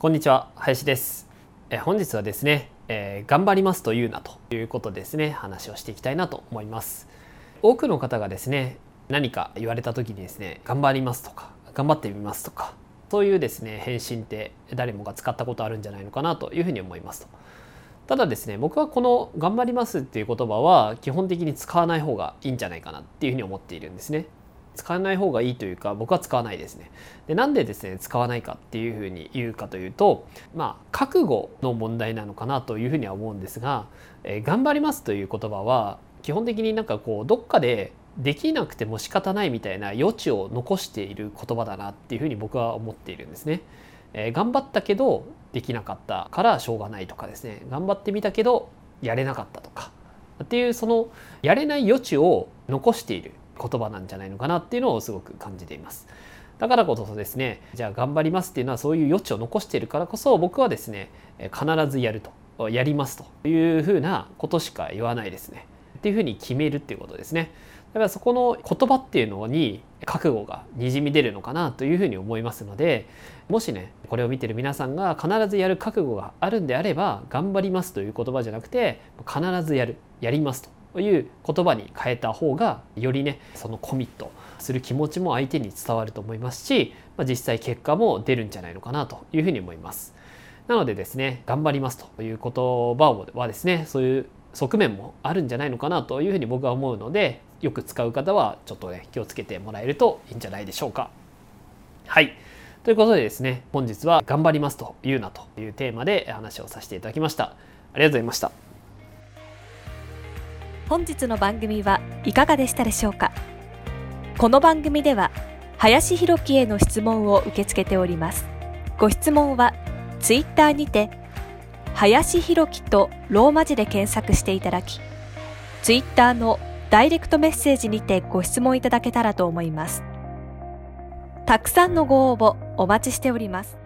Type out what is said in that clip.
こんにちは林です。え本日はですね、えー、頑張りますというなということですね。話をしていきたいなと思います。多くの方がですね何か言われた時にですね頑張りますとか頑張ってみますとかそういうですね返信って誰もが使ったことあるんじゃないのかなというふうに思いますと。ただですね僕はこの「頑張ります」っていう言葉は基本的に使わない方がいいんじゃないかなっていうふうに思っているんですね。使わない方がいいというか僕は使わないですね。でなんでですね使わないかっていうふうに言うかというとまあ覚悟の問題なのかなというふうには思うんですが「えー、頑張ります」という言葉は基本的になんかこうどっかでできなくても仕方ないみたいな余地を残している言葉だなっていうふうに僕は思っているんですね。えー、頑張ったけどできなかったからしょうがないとかですね頑張ってみたけどやれなかったとかっていうそのやれない余地を残している言葉なんじゃないのかなっていうのをすごく感じています。だからこそですねじゃあ頑張りますっていうのはそういう余地を残しているからこそ僕はですね必ずやるとやりますというふうなことしか言わないですね。っていうふうに決めるっていうことですね。だからそこの言葉っていうのに覚悟がにじみ出るのかなというふうに思いますのでもしねこれを見てる皆さんが必ずやる覚悟があるんであれば頑張りますという言葉じゃなくて必ずやるやりますと。という言葉に変えた方がよりねそのコミットする気持ちも相手に伝わると思いますし、まあ、実際結果も出るんじゃないのかなというふうに思います。なのでですね頑張りますという言葉はですねそういう側面もあるんじゃないのかなというふうに僕は思うのでよく使う方はちょっとね気をつけてもらえるといいんじゃないでしょうか。はいということでですね本日は「頑張りますと言うな」というテーマで話をさせていただきました。ありがとうございました。本日の番組はいかがでしたでしょうか？この番組では林博樹への質問を受け付けております。ご質問はツイッターにて林博樹とローマ字で検索していただきツイッターのダイレクトメッセージにてご質問いただけたらと思います。たくさんのご応募お待ちしております。